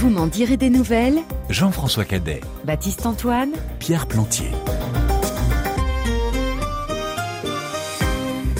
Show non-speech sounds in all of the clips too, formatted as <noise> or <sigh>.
Vous m'en direz des nouvelles Jean-François Cadet, Baptiste Antoine Pierre Plantier.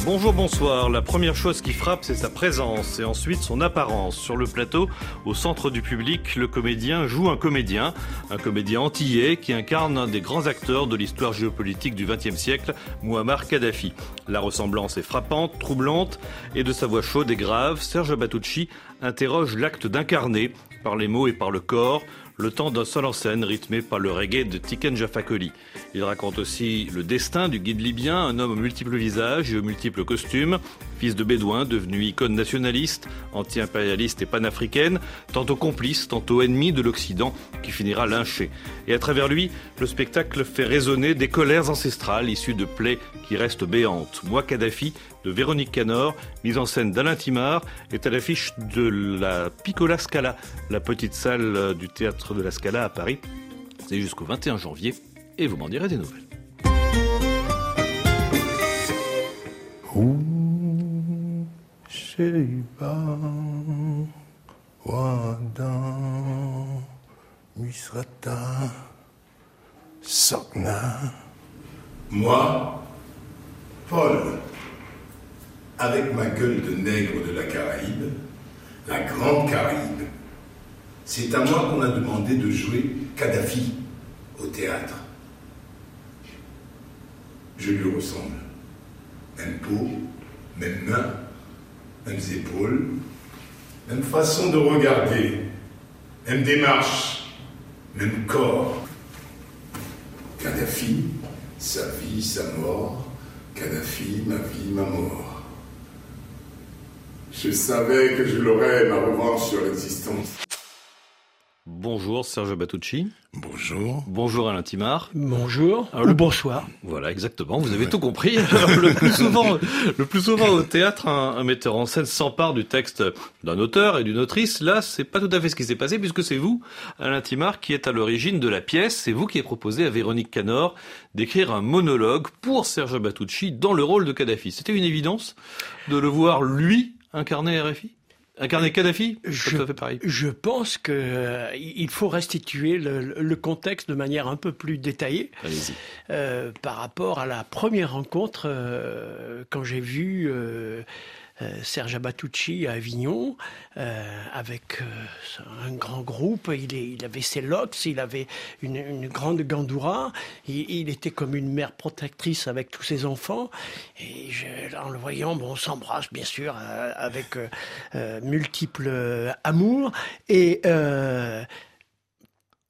Bonjour, bonsoir. La première chose qui frappe, c'est sa présence et ensuite son apparence. Sur le plateau, au centre du public, le comédien joue un comédien, un comédien antillais qui incarne un des grands acteurs de l'histoire géopolitique du XXe siècle, Muammar Kadhafi. La ressemblance est frappante, troublante et de sa voix chaude et grave, Serge Batucci interroge l'acte d'incarner, par les mots et par le corps, le temps d'un seul en scène rythmé par le reggae de Tiken Jafakoli. Il raconte aussi le destin du guide libyen, un homme aux multiples visages et aux multiples costumes, fils de bédouin, devenu icône nationaliste, anti-impérialiste et panafricaine, tantôt complice, tantôt ennemi de l'Occident, qui finira lynché. Et à travers lui, le spectacle fait résonner des colères ancestrales issues de plaies qui restent béantes. Moi, Kadhafi, de Véronique Canor, mise en scène d'Alain Timard, est à l'affiche de la Piccola Scala, la petite salle du théâtre de la Scala à Paris. C'est jusqu'au 21 janvier et vous m'en direz des nouvelles. Moi, Paul, avec ma gueule de nègre de la Caraïbe, la Grande Caraïbe, c'est à moi qu'on a demandé de jouer Kadhafi au théâtre. Je lui ressemble. Même peau, même main, mêmes épaules, même façon de regarder, même démarche, même corps. Kadhafi, sa vie, sa mort. Kadhafi, ma vie, ma mort. Je savais que je l'aurais, ma revanche sur l'existence. Bonjour Serge Batucci. Bonjour. Bonjour Alain Timard. Bonjour Alors, ou le- bonsoir. Voilà, exactement. Vous avez tout compris. <laughs> Alors, le plus souvent, le plus souvent au théâtre, un, un metteur en scène s'empare du texte d'un auteur et d'une autrice. Là, c'est pas tout à fait ce qui s'est passé puisque c'est vous, Alain Timard, qui êtes à l'origine de la pièce. C'est vous qui avez proposé à Véronique Canor d'écrire un monologue pour Serge Batucci dans le rôle de Kadhafi. C'était une évidence de le voir lui incarner RFI, incarner Kadhafi. C'est Je- Pas tout à fait pareil. Je pense que euh, il faut restituer le, le contexte de manière un peu plus détaillée Allez-y. euh, par rapport à la première rencontre euh, quand j'ai vu euh, euh, Serge Abatucci à Avignon euh, avec euh, un grand groupe. Il, avait ses locks, il avait une, grande gandoura. Il, était comme une mère protectrice avec tous ses enfants. Et en le voyant, bon, on s'embrasse bien sûr euh, avec euh, euh, multiples euh, amours. Et euh,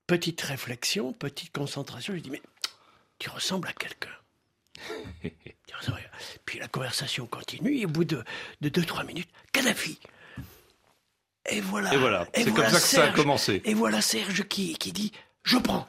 petite réflexion, petite concentration. Je dis mais tu ressembles à quelqu'un. <laughs> Puis la conversation continue et au bout de, de deux, trois minutes, Kadhafi. Et voilà. Et voilà. C'est voilà comme ça que ça a Serge. commencé. Et voilà Serge qui, qui dit Je prends.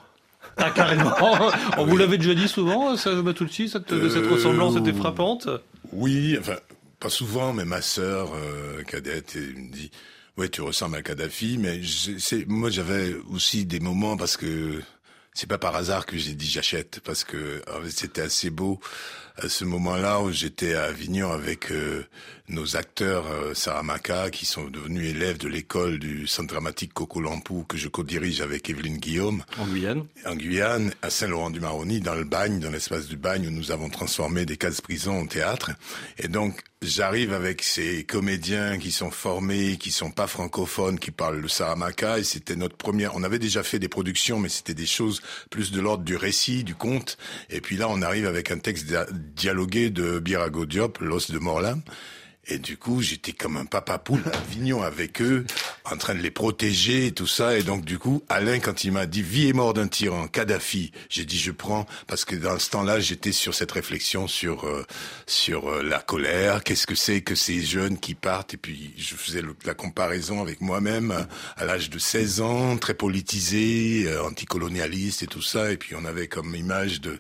Ah, carrément. <laughs> On vous l'avait déjà dit souvent, Serge Batucci, cette, de cette Euh, ressemblance était frappante. Oui, enfin, pas souvent, mais ma sœur euh, cadette elle me dit Ouais, tu ressembles à Kadhafi, mais je- moi j'avais aussi des moments parce que c'est pas par hasard que j'ai dit j'achète parce que c'était assez beau à ce moment-là où j'étais à Avignon avec euh, nos acteurs euh, Saramaka qui sont devenus élèves de l'école du centre dramatique Coco Lampou que je co-dirige avec Evelyne Guillaume En Guyane. en Guyane, à Saint-Laurent-du-Maroni, dans le bagne, dans l'espace du bagne où nous avons transformé des cases prisons en théâtre. Et donc, j'arrive avec ces comédiens qui sont formés, qui sont pas francophones, qui parlent le saramaka. Et c'était notre première. On avait déjà fait des productions, mais c'était des choses plus de l'ordre du récit, du conte. Et puis là, on arrive avec un texte dia- dialogué de Birago Diop, L'os de Morlam. Et du coup, j'étais comme un papa poule à Avignon avec eux, en train de les protéger et tout ça. Et donc, du coup, Alain, quand il m'a dit vie et mort d'un tyran, Kadhafi, j'ai dit je prends parce que dans ce temps-là, j'étais sur cette réflexion sur euh, sur euh, la colère. Qu'est-ce que c'est que ces jeunes qui partent? Et puis, je faisais la comparaison avec moi-même euh, à l'âge de 16 ans, très politisé, euh, anticolonialiste et tout ça. Et puis, on avait comme image de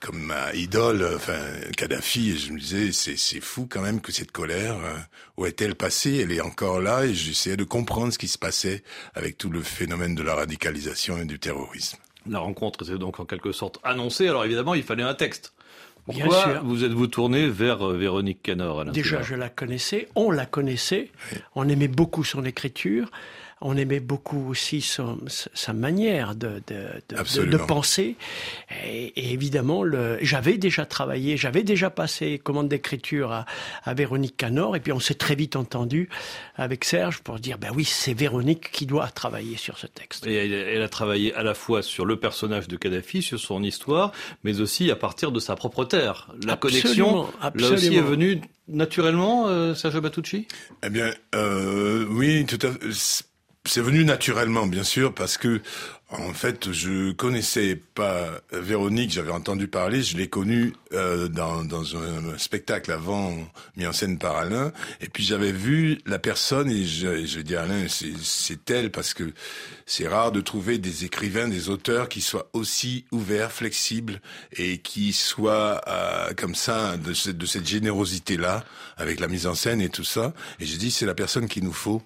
comme ma idole, enfin Kadhafi, et je me disais c'est c'est fou quand même que cette colère, euh, où est-elle passée? Elle est encore là, et j'essayais de comprendre ce qui se passait avec tout le phénomène de la radicalisation et du terrorisme. La rencontre était donc en quelque sorte annoncée. Alors évidemment, il fallait un texte. Bien Pourquoi sûr. vous êtes-vous tourné vers euh, Véronique Canor Déjà, je la connaissais, on la connaissait, on aimait beaucoup son écriture. On aimait beaucoup aussi son, sa manière de, de, de, de penser. Et, et évidemment, j'avais déjà travaillé, j'avais déjà passé commande d'écriture à, à, Véronique Canor, et puis on s'est très vite entendu avec Serge pour dire, ben oui, c'est Véronique qui doit travailler sur ce texte. Et elle, elle, a travaillé à la fois sur le personnage de Kadhafi, sur son histoire, mais aussi à partir de sa propre terre. La connexion, là aussi, est venue naturellement, euh, Serge Batucci Eh bien, euh, oui, tout à fait. C'est venu naturellement, bien sûr, parce que en fait, je connaissais pas Véronique, j'avais entendu parler, je l'ai connue euh, dans, dans un spectacle avant mis en scène par Alain, et puis j'avais vu la personne et je, je dis Alain, c'est elle parce que c'est rare de trouver des écrivains, des auteurs qui soient aussi ouverts, flexibles et qui soient euh, comme ça de, cette, de cette générosité là avec la mise en scène et tout ça. Et j'ai dit c'est la personne qu'il nous faut.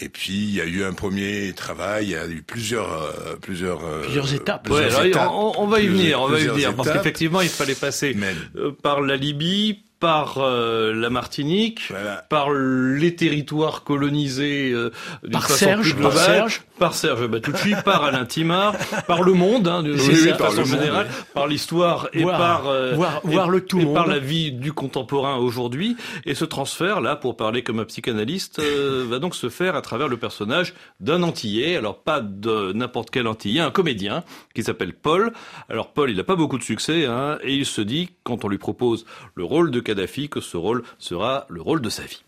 Et puis il y a eu un premier travail, il y a eu plusieurs euh, plusieurs euh, plusieurs étapes. Plusieurs étapes on, on, va y venir, on va y venir parce qu'effectivement il fallait passer Mais... Euh, par la Libye, par euh, la Martinique, voilà. par les territoires colonisés euh, par Serge, globale, par Serge, par Serge Batucci, par Alain Timard, <laughs> par le monde, hein, de, oui, oui, façon générale, par l'histoire et voir, par euh, voir, et, voir le tout et monde. par la vie du contemporain aujourd'hui. Et ce transfert, là, pour parler comme un psychanalyste, euh, <laughs> va donc se faire à travers le personnage d'un Antillais. Alors pas de n'importe quel Antillais, un comédien qui s'appelle Paul. Alors Paul, il n'a pas beaucoup de succès, hein, et il se dit quand on lui propose le rôle de Que ce rôle sera le rôle de sa vie.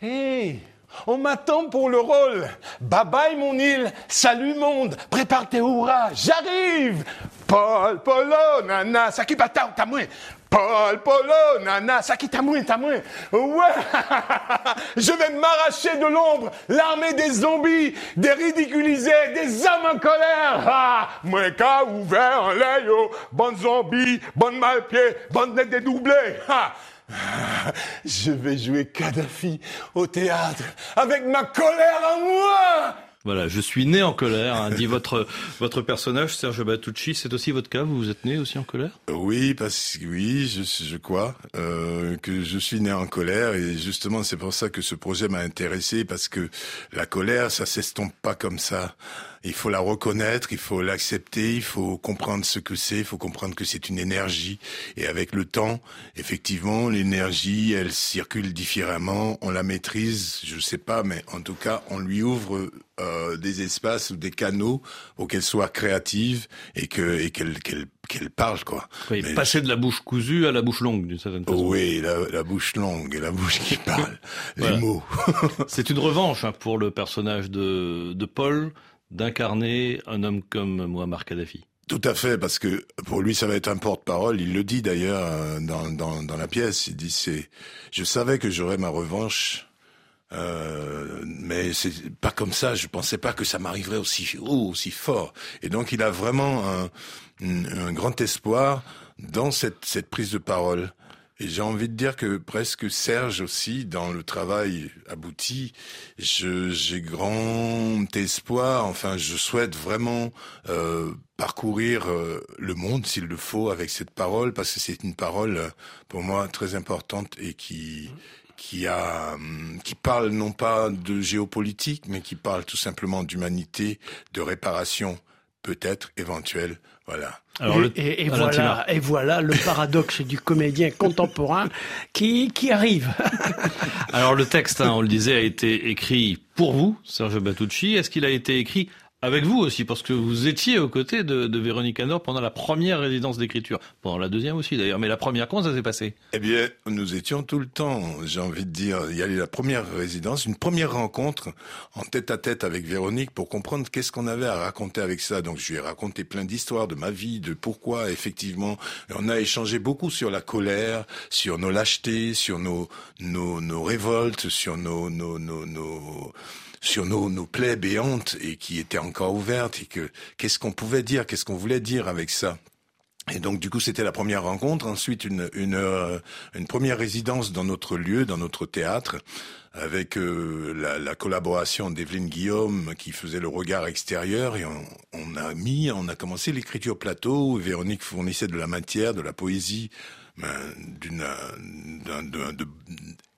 Hey on m'attend pour le rôle. Bye bye mon île, salut monde, prépare tes hurrahs, j'arrive. Paul, Polo, nana, saki bata tamoué. Paul, Polo, nana, saki tamoué, tamoué. Ouais, <laughs> je vais m'arracher de l'ombre, l'armée des zombies, des ridiculisés, des hommes en colère. Ah, ouvert en l'ayo, bonne zombie, bonne malpied, bonne nette dédoublée. Je vais jouer Kadhafi au théâtre avec ma colère en moi. Voilà, je suis né en colère, hein, dit votre <laughs> votre personnage Serge Batucci. C'est aussi votre cas. Vous vous êtes né aussi en colère? Oui, parce que oui, je, je crois euh, que je suis né en colère et justement c'est pour ça que ce projet m'a intéressé parce que la colère, ça s'estompe pas comme ça. Il faut la reconnaître, il faut l'accepter, il faut comprendre ce que c'est, il faut comprendre que c'est une énergie. Et avec le temps, effectivement, l'énergie, elle circule différemment, on la maîtrise, je sais pas, mais en tout cas, on lui ouvre euh, des espaces ou des canaux pour qu'elle soit créative et que et qu'elle qu'elle qu'elle parle quoi. Oui, mais passer de la bouche cousue à la bouche longue d'une certaine façon. Oui, la, la, bouche longue et la bouche qui parle, <laughs> les mots. <laughs> C'est une revanche hein, pour le personnage de de Paul d'incarner un homme comme Muammar Kadhafi. Tout à fait, parce que pour lui, ça va être un porte-parole. Il le dit d'ailleurs euh, dans, dans, la pièce. Il dit c'est, je savais que j'aurais ma revanche, euh, mais c'est pas comme ça. Je pensais pas que ça m'arriverait aussi haut, aussi fort. Et donc, il a vraiment un, un grand espoir dans cette, cette prise de parole. Et j'ai envie de dire que presque Serge aussi, dans le travail abouti, j'ai grand espoir, enfin je souhaite vraiment euh, parcourir euh, le monde s'il le faut avec cette parole, parce que c'est une parole pour moi très importante et qui qui a qui parle non pas de géopolitique, mais qui parle tout simplement d'humanité, de réparation peut-être éventuelle. Voilà. Alors, le, et, et voilà, et voilà le paradoxe du comédien <laughs> contemporain qui, qui arrive. Alors le texte, hein, on le disait, a été écrit pour vous, Serge Batucci. Est-ce qu'il a été écrit avec vous aussi, parce que vous étiez aux côtés de, de Véronique Anor pendant la première résidence d'écriture, pendant la deuxième aussi d'ailleurs, mais la première, comment ça s'est passé? Eh bien, nous étions tout le temps, j'ai envie de dire, il y a eu la première résidence, une première rencontre en tête à tête avec Véronique pour comprendre qu'est-ce qu'on avait à raconter avec ça. Donc je lui ai raconté plein d'histoires de ma vie, de pourquoi effectivement, on a échangé beaucoup sur la colère, sur nos lâchetés, sur nos nos, nos révoltes, sur nos nos nos, nos sur nos, nos plaies béantes et qui étaient encore ouvertes et que qu'est-ce qu'on pouvait dire, qu'est-ce qu'on voulait dire avec ça? Et donc du coup c'était la première rencontre, ensuite une, une, euh, une première résidence dans notre lieu, dans notre théâtre, avec euh, la, la, collaboration d'Evelyne Guillaume qui faisait le regard extérieur et on, on a mis, on a commencé l'écriture plateau. Véronique fournissait de la matière, de la poésie ben, d'une de,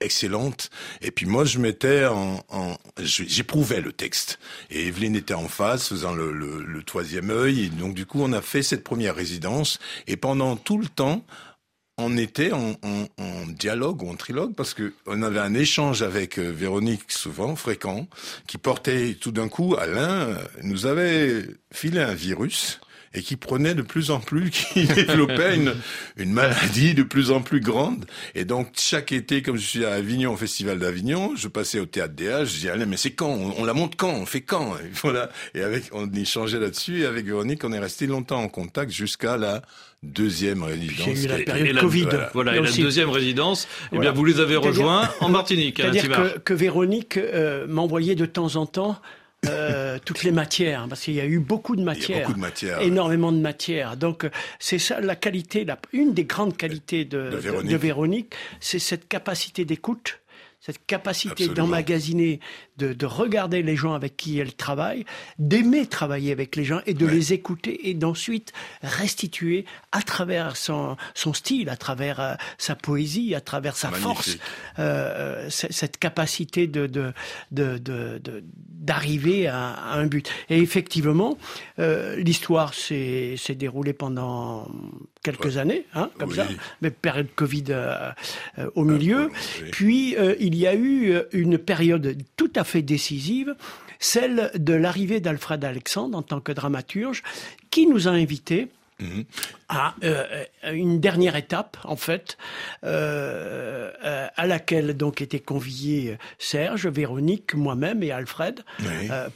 excellente. Et puis moi, je mettais en, j'éprouvais le texte. Et Evelyne était en face, faisant le, troisième œil. Et donc du coup, on a fait cette première résidence. Et pendant tout le temps, on était en, en, en, dialogue ou en trilogue parce que on avait un échange avec euh, Véronique souvent fréquent qui portait tout d'un coup Alain euh, nous avait filé un virus et qui prenait de plus en plus, <laughs> qui développait une, une maladie de plus en plus grande. Et donc, chaque été, comme je suis à Avignon, au Festival d'Avignon, je passais au Théâtre H, je disais, allez, mais c'est quand? On, la monte quand? On fait quand? Et Voilà. Et avec, on échangeait là-dessus, et avec Véronique, on est resté longtemps en contact jusqu'à la deuxième résidence. J'ai eu la période Covid. Voilà, et la deuxième résidence, eh bien, vous les avez rejoints en Martinique. C'est-à-dire que, que, Véronique euh, m'envoyait de temps en temps euh, toutes les matières, hein, parce qu'il y a eu beaucoup de matières, beaucoup de matières énormément de matières. Donc c'est ça la qualité, la, une des grandes qualités de, de Véronique, de Véronique c'est cette capacité d'écoute cette capacité d'emmagasiner, de, de, regarder les gens avec qui elle travaille, d'aimer travailler avec les gens et de les écouter et d'ensuite restituer à travers son, son style, à travers euh, sa poésie, à travers sa force, euh, cette capacité de, de, de, d'arriver à, à, un but. Et effectivement, euh, l'histoire s'est, s'est déroulée pendant quelques années, hein, comme ça, mais période Covid euh, euh, au milieu. Puis euh, il y a eu une période tout à fait décisive, celle de l'arrivée d'Alfred Alexandre en tant que dramaturge, qui nous a invités mhm. à une dernière étape, en fait, à laquelle donc étaient conviés Serge, Véronique, moi-même et Alfred,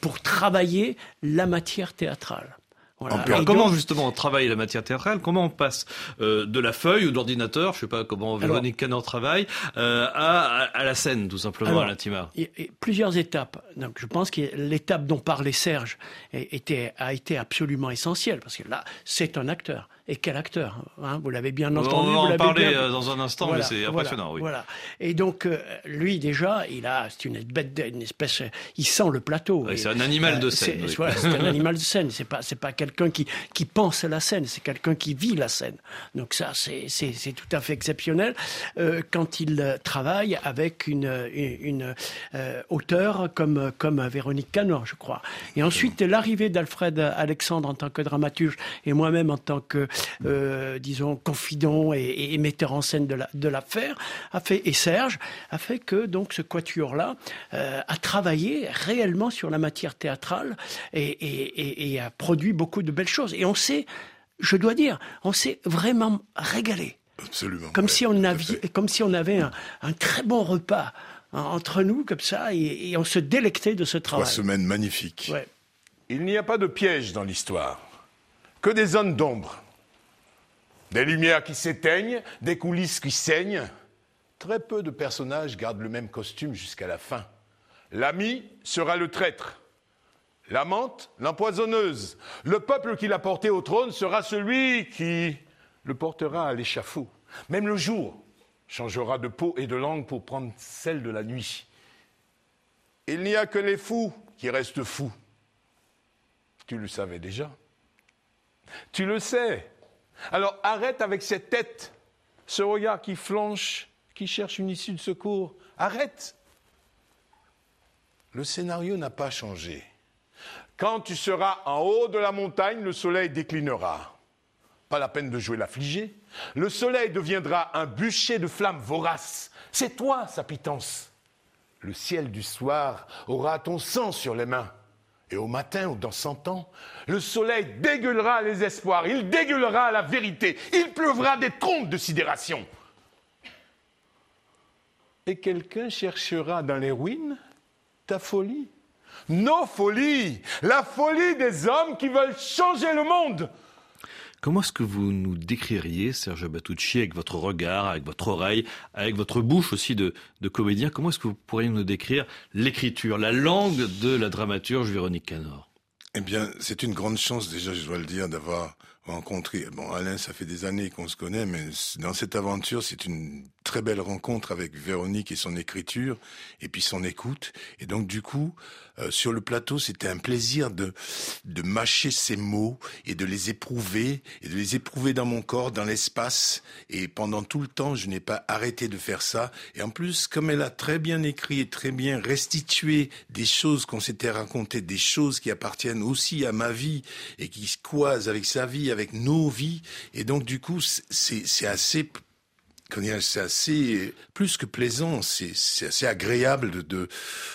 pour travailler la matière théâtrale. Alors, comment justement on travaille la matière théâtrale Comment on passe euh, de la feuille ou de l'ordinateur, je sais pas comment Véronique Canor travaille, euh, à, à, la scène tout simplement, à l'intima Plusieurs étapes. Donc je pense que l'étape dont parlait Serge était, a été absolument essentielle parce que là c'est un acteur. Et quel acteur hein? Vous l'avez bien entendu. On va en parler euh, dans un instant, mais c'est impressionnant. Oui. Voilà. Et donc euh, lui déjà, il a, c'est une bête, une espèce, il sent le plateau. Oui, c'est un animal de scène. C'est un <laughs> animal de scène. C'est pas, c'est pas quelqu'un qui qui pense à la scène. C'est quelqu'un qui vit la scène. Donc ça, c'est tout à fait exceptionnel euh, quand il travaille avec une une, euh, auteur comme comme Véronique Canor, je crois. Et ensuite l'arrivée d'Alfred Alexandre en tant que dramaturge et moi-même en tant que euh, disons, confident et, et, metteur en scène de l'affaire, a fait, et Serge, a fait que donc ce quatuor-là euh, a travaillé réellement sur la matière théâtrale et, et, a produit beaucoup de belles choses. Et on s'est, je dois dire, on s'est vraiment régalé. Absolument. Comme, si, on avait, comme si on avait un, un très bon repas entre nous, comme ça, et, on se délectait de ce travail. Trois semaines magnifiques. Ouais. Il n'y a pas de piège dans l'histoire, que des zones d'ombre. Des lumières qui s'éteignent, des coulisses qui saignent. Très peu de personnages gardent le même costume jusqu'à la fin. L'ami sera le traître. L'amante, l'empoisonneuse. Le peuple qui l'a porté au trône sera celui qui le portera à l'échafaud. Même le jour changera de peau et de langue pour prendre celle de la nuit. Il n'y a que les fous qui restent fous. Tu le savais déjà. Tu le sais. Alors arrête avec cette tête, ce regard qui flanche, qui cherche une issue de secours. Arrête. Le scénario n'a pas changé. Quand tu seras en haut de la montagne, le soleil déclinera. Pas la peine de jouer l'affligé. Le soleil deviendra un bûcher de flammes voraces. C'est toi, sa pitance. Le ciel du soir aura ton sang sur les mains. Et au matin ou dans cent ans, le soleil dégueulera les espoirs, il dégueulera la vérité, il pleuvra des trompes de sidération. Et quelqu'un cherchera dans les ruines ta folie, nos folies, la folie des hommes qui veulent changer le monde. Comment est-ce que vous nous décririez, Serge Batucci, avec votre regard, avec votre oreille, avec votre bouche aussi de, de comédien, comment est-ce que vous pourriez nous décrire l'écriture, la langue de la dramaturge Véronique Canor? Eh bien, c'est une grande chance déjà, je dois le dire, d'avoir rencontré. Bon, Alain, ça fait des années qu'on se connaît, mais dans cette aventure, c'est une très belle rencontre avec Véronique et son écriture, et puis son écoute. Et donc, du coup, euh, sur le plateau, c'était un plaisir de de mâcher ces mots et de les éprouver et de les éprouver dans mon corps, dans l'espace. Et pendant tout le temps, je n'ai pas arrêté de faire ça. Et en plus, comme elle a très bien écrit et très bien restitué des choses qu'on s'était racontées, des choses qui appartiennent aussi à ma vie et qui se croisent avec sa vie, avec nos vies. Et donc, du coup, c'est assez c'est assez plus que plaisant, c'est assez agréable de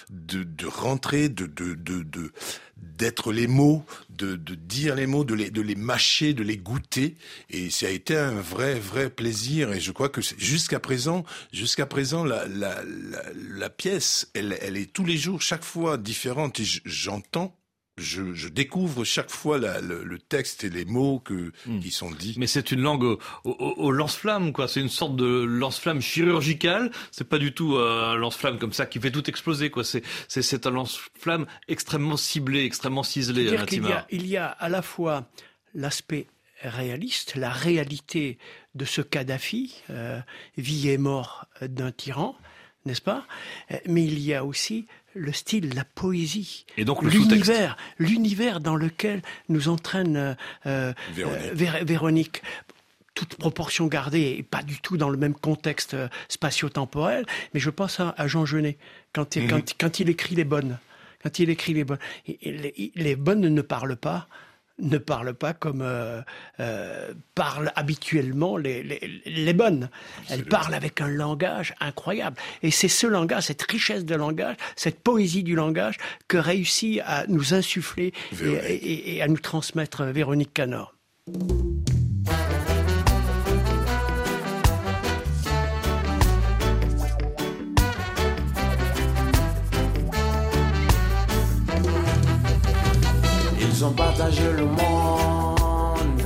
de de, rentrer, de de de d'être les mots, de, de dire les mots, de les de les mâcher, de les goûter, et ça a été un vrai vrai plaisir. Et je crois que jusqu'à présent, jusqu'à présent, la, la la la pièce, elle elle est tous les jours, chaque fois différente, et j'entends je, je, découvre chaque fois la, le, le, texte et les mots que, hmm. qui sont dits. Mais c'est une langue au, au, au lance-flamme, quoi. C'est une sorte de lance-flamme chirurgical. C'est pas du tout euh, un lance-flamme comme ça qui fait tout exploser, quoi. C'est, c'est, un lance-flamme extrêmement ciblé, extrêmement ciselé. -dire qu'il y a, il y a à la fois l'aspect réaliste, la réalité de ce Kadhafi, euh, vie et mort d'un tyran, n'est-ce pas? Mais il y a aussi le style, la poésie, et donc l'univers, l'univers dans lequel nous entraîne euh, euh Véronique. Véronique toute proportion gardée et pas du tout dans le même contexte euh, spatio-temporel, mais je pense à, Jean Genet quand, il, mhm. quand, quand, il écrit les bonnes. Quand il écrit les bonnes, les, les bonnes ne parlent pas, ne parlent pas comme euh, euh, parlent habituellement les, les, les bonnes. Elles parlent avec un langage incroyable. Et c'est ce langage, cette richesse de langage, cette poésie du langage que réussit à nous insuffler et, et, et, à nous transmettre Véronique Canor. Partagé le monde,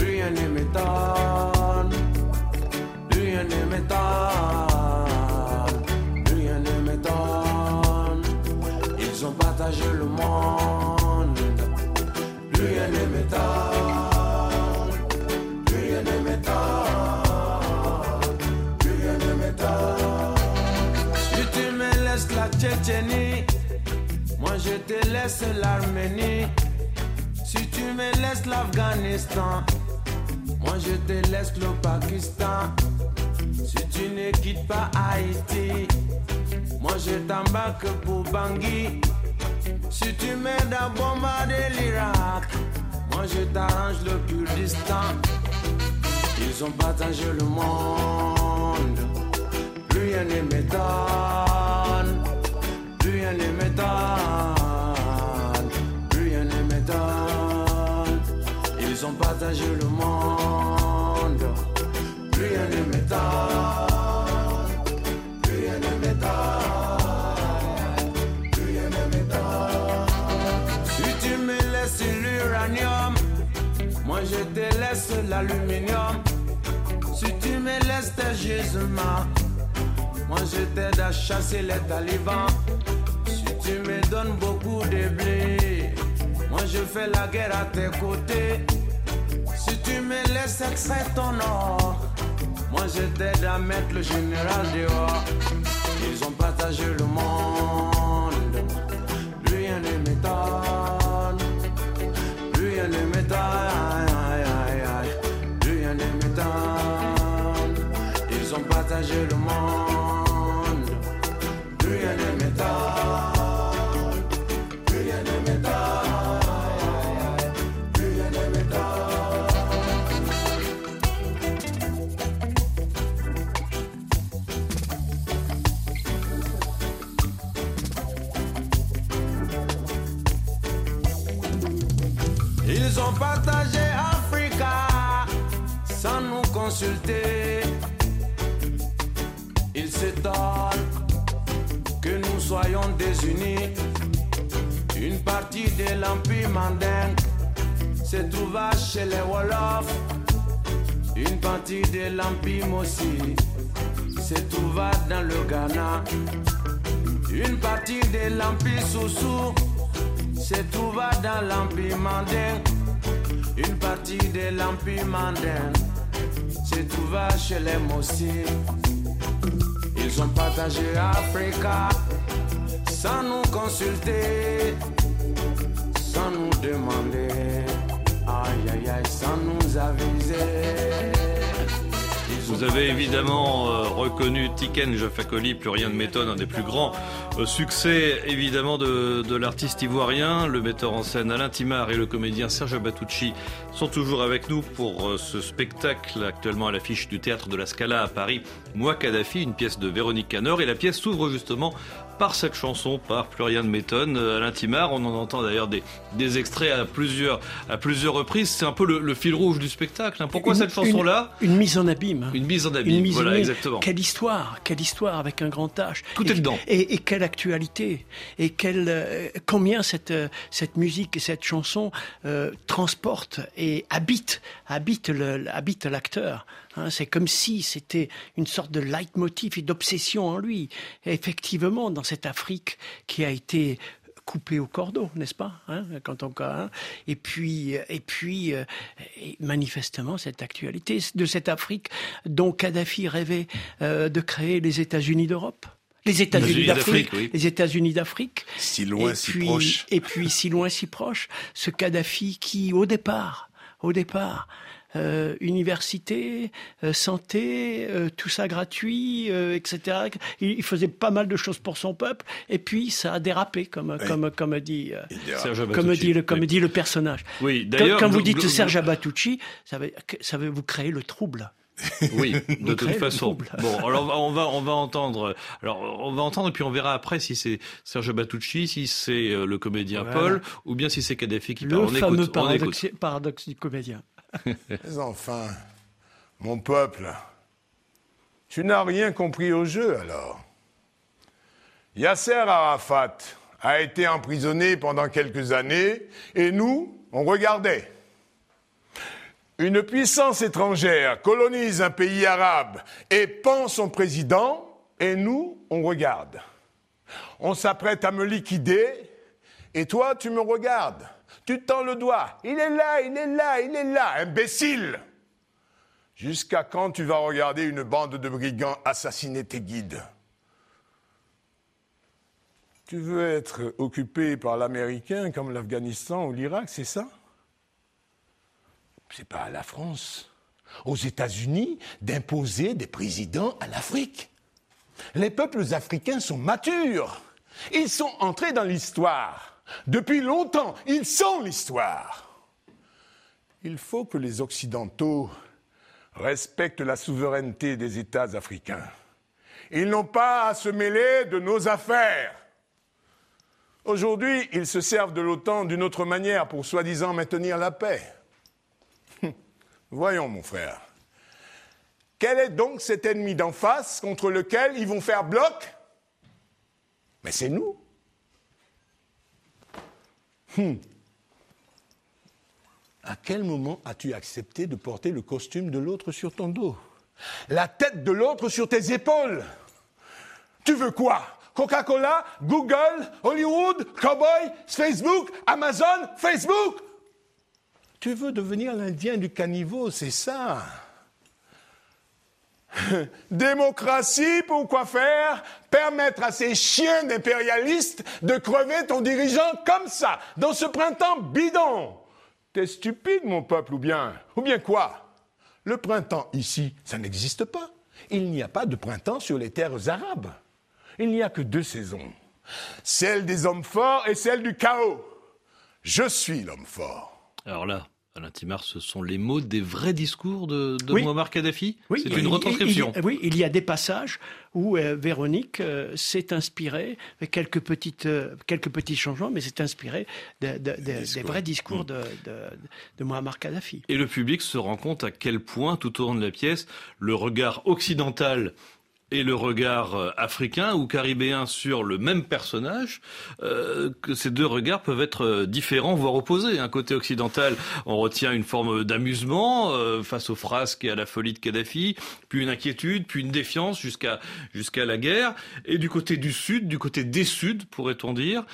rien ne m'étonne, rien ne m'étonne, rien ne m'étonne. Ils ont partagé le monde, rien ne m'étonne, rien ne m'étonne, rien ne m'étonne. Si tu me laisses la Tchétchénie, moi je te laisse l'Arménie. Laisses l'Afghanistan, moi je te laisse le Pakistan. Si tu ne quittes pas Haïti, moi je t'embarque pour Bangui. Si tu m'aides à bombarder l'Irak, moi je t'arrange le Kurdistan. Ils ont partagé le monde, plus rien ne m'étonne, plus rien ne m'étonne. Ont partagé le monde. Rien ne m'étonne. Rien ne m'étonne. Rien ne. Si tu me laisses l'uranium, moi je te laisse l'aluminium. Si tu me laisses tes gisements, moi je t'aide à chasser les talibans. Si tu me donnes beaucoup de blé, moi je fais la guerre à tes côtés. Me laisses extraire ton or, moi je t'aide à mettre le général dehors. Ils ont partagé le monde, plus rien ne m'étonne, plus rien ne m'étonne, plus rien ne m'étonne. Ils ont partagé le monde, Ils s'étonnent que nous soyons désunis. Une partie de l'Empire mandingue se trouva chez les Wolofs. Une partie de l'Empire Mossi se trouva dans le Ghana. Une partie de l'Empire Soussou se trouva dans l'Empire mandingue. Une partie de l'empire mandin se trouva chez les Mossi. Ils ont partagé Africa sans nous consulter, sans nous demander, aïe aïe aïe, sans nous aviser. Vous avez évidemment euh, reconnu Tiken Jafakoli, plus rien ne m'étonne, un des plus grands euh, succès évidemment de, l'artiste ivoirien. Le metteur en scène Alain Timard et le comédien Serge Batucci sont toujours avec nous pour euh, ce spectacle actuellement à l'affiche du théâtre de la Scala à Paris. Moi Kadhafi, une pièce de Véronique Canor et la pièce s'ouvre justement par cette chanson, par Plus rien ne m'étonne. Alain Timard, on en entend d'ailleurs des, des extraits à plusieurs, à plusieurs reprises. C'est un peu le, le fil rouge du spectacle. hein. Pourquoi Une- cette chanson-là une, une mise en abîme. hein. Une mise en abîme. Une mise en voilà, abîme. exactement. Quelle histoire, quelle histoire avec un grand H. Tout et, est dedans. Et, et quelle actualité. Et quelle, euh, combien cette, euh, cette musique et cette chanson euh, transporte et habite, habite l'acteur. Hein, c'est comme si c'était une sorte de leitmotiv et d'obsession en lui. Et effectivement, dans cette Afrique qui a été coupé au cordeau, n'est-ce pas hein, Quand on hein, et puis et puis euh, et manifestement cette actualité de cette Afrique dont Kadhafi rêvait euh, de créer les États-Unis d'Europe. Les États-Unis d'Afrique, d'Afrique, oui. les États-Unis d'Afrique, Si loin, et si puis, proche. Et puis si loin, si proche, ce Kadhafi qui, au départ, au départ, euh, université, euh, santé, euh, tout ça gratuit, euh, etc. Il, il faisait pas mal de choses pour son peuple, et puis ça a dérapé, comme comme comme dit euh, comme Batucci. dit le comme Oui. dit le personnage. Oui, Quand, d'ailleurs. quand vous dites Serge Abatucci, ça veut ça veut vous créer le trouble. <laughs> Oui, de toute façon. Bon, alors on va on va entendre. Alors on va entendre et puis on verra après si c'est Serge Batucci, si c'est le comédien Voilà. Paul, ou bien si c'est Kadhafi qui Le parle. On fameux écoute, on écoute. paradoxe, paradoxe du comédien. <laughs> Mais enfin, mon peuple, tu n'as rien compris au jeu alors. Yasser Arafat a été emprisonné pendant quelques années et nous, on regardait. Une puissance étrangère colonise un pays arabe et pend son président et nous, on regarde. On s'apprête à me liquider et toi, tu me regardes. Tu tends le doigt. Il est là, il est là, il est là, imbécile. Jusqu'à quand tu vas regarder une bande de brigands assassiner tes guides? Tu veux être occupé par l'Américain comme l'Afghanistan ou l'Irak, c'est ça? C'est pas à la France, aux États-Unis, d'imposer des présidents à l'Afrique. Les peuples africains sont matures. Ils sont entrés dans l'histoire. Depuis longtemps, ils sont l'histoire. Il faut que les Occidentaux respectent la souveraineté des États africains. Ils n'ont pas à se mêler de nos affaires. Aujourd'hui, ils se servent de l'OTAN d'une autre manière pour soi-disant maintenir la paix. Voyons, mon frère. Quel est donc cet ennemi d'en face contre lequel ils vont faire bloc? Mais c'est nous. Hum. À quel moment as-tu accepté de porter le costume de l'autre sur ton dos? La tête de l'autre sur tes épaules. Tu veux quoi? Coca-Cola, Google, Hollywood, Cowboy, Facebook, Amazon, Facebook? Tu veux devenir l'Indien du caniveau, c'est ça? <laughs> Démocratie pour quoi faire? Permettre à ces chiens d'impérialistes de crever ton dirigeant comme ça, dans ce printemps bidon. T'es stupide, mon peuple, ou bien Ou bien quoi? Le printemps ici, ça n'existe pas. Il n'y a pas de printemps sur les terres arabes. Il n'y a que deux saisons. Celle des hommes forts et celle du chaos. Je suis l'homme fort. Alors là, Alain Timard, ce sont les mots des vrais discours de, de Oui. Muammar Kadhafi? Oui, C'est une retranscription. il- oui, il y a des passages où euh, Véronique euh, s'est inspirée, avec quelques, petites, euh, quelques petits changements, mais s'est inspirée de- de- de- des vrais discours de, de, de Muammar Kadhafi. Et le public se rend compte à quel point, tout au long de la pièce, le regard occidental et le regard euh, africain ou caribéen sur le même personnage, euh, que ces deux regards peuvent être euh, différents, voire opposés. Un côté occidental, on retient une forme d'amusement euh, face aux frasques et à la folie de Kadhafi, puis une inquiétude, puis une défiance jusqu'à jusqu'à la guerre. Et du côté du sud, du côté des suds, pourrait-on dire,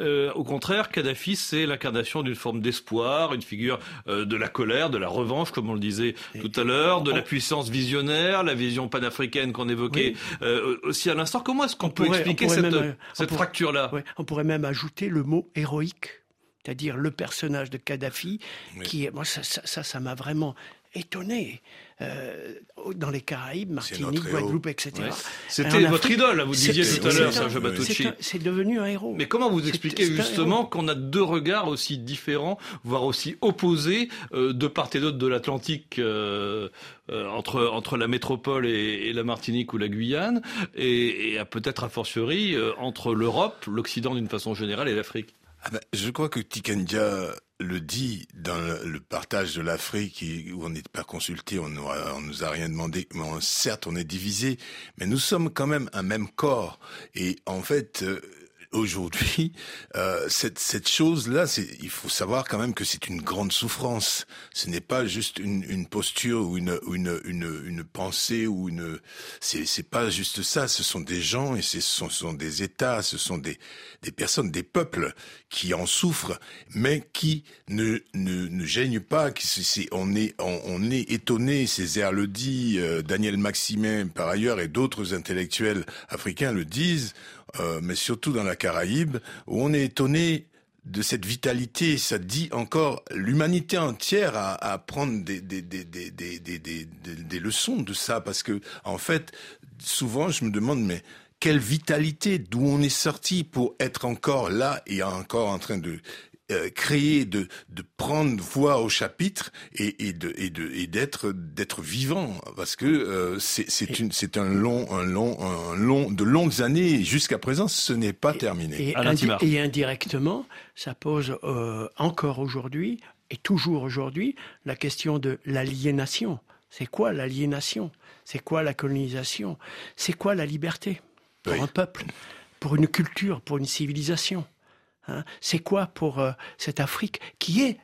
euh, au contraire, Kadhafi, c'est l'incarnation d'une forme d'espoir, une figure euh, de la colère, de la revanche, comme on le disait tout à l'heure, de la puissance visionnaire, la vision panafricaine qu'on évoquait euh, aussi à l'instant. Comment est-ce qu'on peut expliquer cette, cette fracture-là? On pourrait même ajouter le mot héroïque c'est-à-dire le personnage de Kadhafi, qui est, moi, ça, ça, ça m'a vraiment étonné. Euh, dans les Caraïbes, Martinique, Guadeloupe, etc. C'était votre idole, vous disiez tout à l'heure, Serge Batucci. C'est devenu un héros. Mais comment vous expliquez justement qu'on a deux regards aussi différents, voire aussi opposés, euh, de part et d'autre de l'Atlantique, euh, entre, entre la métropole et, la Martinique ou la Guyane, et, et peut-être a fortiori entre l'Europe, l'Occident d'une façon générale et l'Afrique? Ah ben, je crois que Tikandia le dit dans le partage de l'Afrique où on n'est pas consulté, on, ne nous a rien demandé. Certes, on est divisé, mais nous sommes quand même un même corps. Et en fait, euh, aujourd'hui, euh, cette, cette chose-là, il faut savoir quand même que c'est une grande souffrance. Ce n'est pas juste une, une posture ou une, une, une, une pensée ou une. C'est, pas juste ça. Ce sont des gens et ce sont, ce sont des États, ce sont des, des personnes, des peuples qui en souffrent, mais qui ne, ne, ne gênent pas. Qui, c'est, on est, on, on est étonné. Césaire le dit, euh, Daniel Maximin par ailleurs et d'autres intellectuels africains le disent euh, mais surtout dans la Caraïbe, où on est étonné de cette vitalité, ça dit encore l'humanité entière à, à prendre des, des, des, des, leçons de ça, parce que en fait, souvent je me demande, mais quelle vitalité, d'où on est sorti pour être encore là et encore en train de euh, créer, de, de prendre voix au chapitre et, et de et de et d'être d'être vivant. Parce que euh, c'est c'est une c'est un long un long un long de longues années. Jusqu'à présent ce n'est pas terminé. Et, et, indirectement, ça pose euh, encore aujourd'hui et toujours aujourd'hui la question de l'aliénation. C'est quoi l'aliénation? C'est quoi la colonisation? C'est quoi la liberté pour un peuple, pour une culture, pour une civilisation? Hein. c'est quoi pour euh, cette Afrique qui est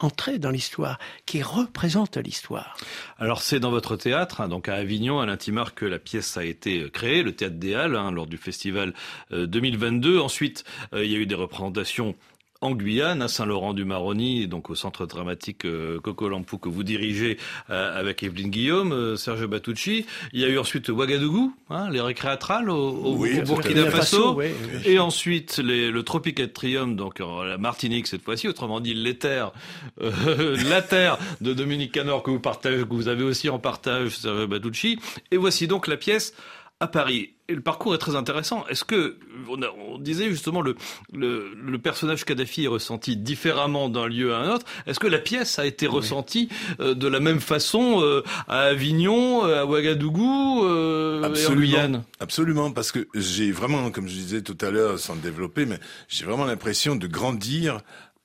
entrée dans l'histoire, qui représente l'histoire? Alors c'est dans votre théâtre, hein, donc à Avignon, à l'Intimar, que la pièce a été créée, le théâtre des Halles, hein, lors du festival 2022. Euh, Ensuite, euh, il y a eu des représentations en Guyane, à Saint-Laurent-du-Maroni, donc au centre dramatique euh, Coco Lampou que vous dirigez euh, avec Evelyne Guillaume, euh, Serge Batucci. Il y a eu ensuite Ouagadougou, hein, les récréatrales au, Burkina Faso, et ensuite les, le Tropicatrium, donc la Martinique cette fois-ci, autrement dit l'éther, <laughs> la terre de Dominique Canor que vous partagez, que vous avez aussi en partage, Serge Batucci. Et voici donc la pièce à Paris. Et le parcours est très intéressant. Est-ce que on, disait justement le, le, personnage Kadhafi est ressenti différemment d'un lieu à un autre Est-ce que la pièce a été ressentie euh, de la même façon euh, à Avignon, euh, à Ouagadougou et en Guyane? Absolument, parce que j'ai vraiment, comme je disais tout à l'heure, sans développer, mais j'ai vraiment l'impression de grandir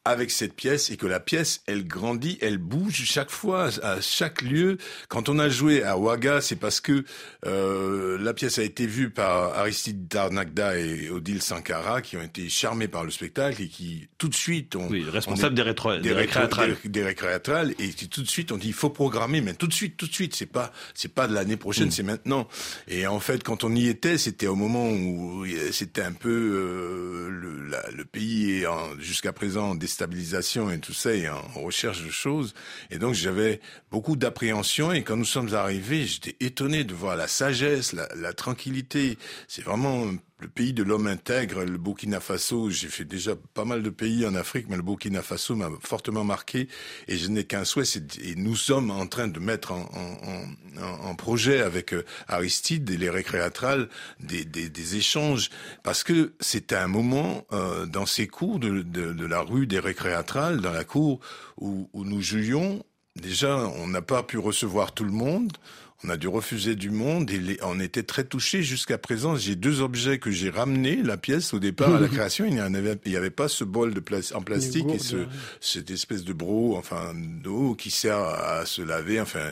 avec cette pièce et que la pièce, elle grandit, elle bouge chaque fois, à chaque lieu. Quand on a joué à Ouaga, c'est parce que euh, la pièce a été vue par Aristide Darnagda et Odile Sankara, qui ont été charmés par le spectacle et qui tout de suite ont... Oui, responsable des, rétro, des, récréatrales. Des, récréatrales. Et tout de suite, on dit, il faut programmer, mais tout de suite, tout de suite, c'est pas, c'est pas de l'année prochaine, mm. c'est maintenant. Et en fait, quand on y était, c'était au moment où c'était un peu euh, le, le pays est jusqu'à présent stabilisation et tout ça et en recherche de choses. Et donc j'avais beaucoup d'appréhension et quand nous sommes arrivés, j'étais étonné de voir la sagesse, la, la tranquillité. C'est vraiment le pays de l'homme intègre, le Burkina Faso, j'ai fait déjà pas mal de pays en Afrique, mais le Burkina Faso m'a fortement marqué et je n'ai qu'un souhait, et nous sommes en train de mettre en, en, en projet avec euh, Aristide et les récréatrales des, des, des échanges, parce que c'était un moment euh, dans ces cours de, de, de, la rue des récréatrales, dans la cour où, où nous jouions, déjà on n'a pas pu recevoir tout le monde, on a dû refuser du monde et on était très touchés jusqu'à présent. J'ai deux objets que j'ai ramenés, la pièce au départ à la <laughs> création. Il n'y avait, il y avait pas ce bol de en plastique et ce, cette espèce de bro, enfin d'eau qui sert à se laver, enfin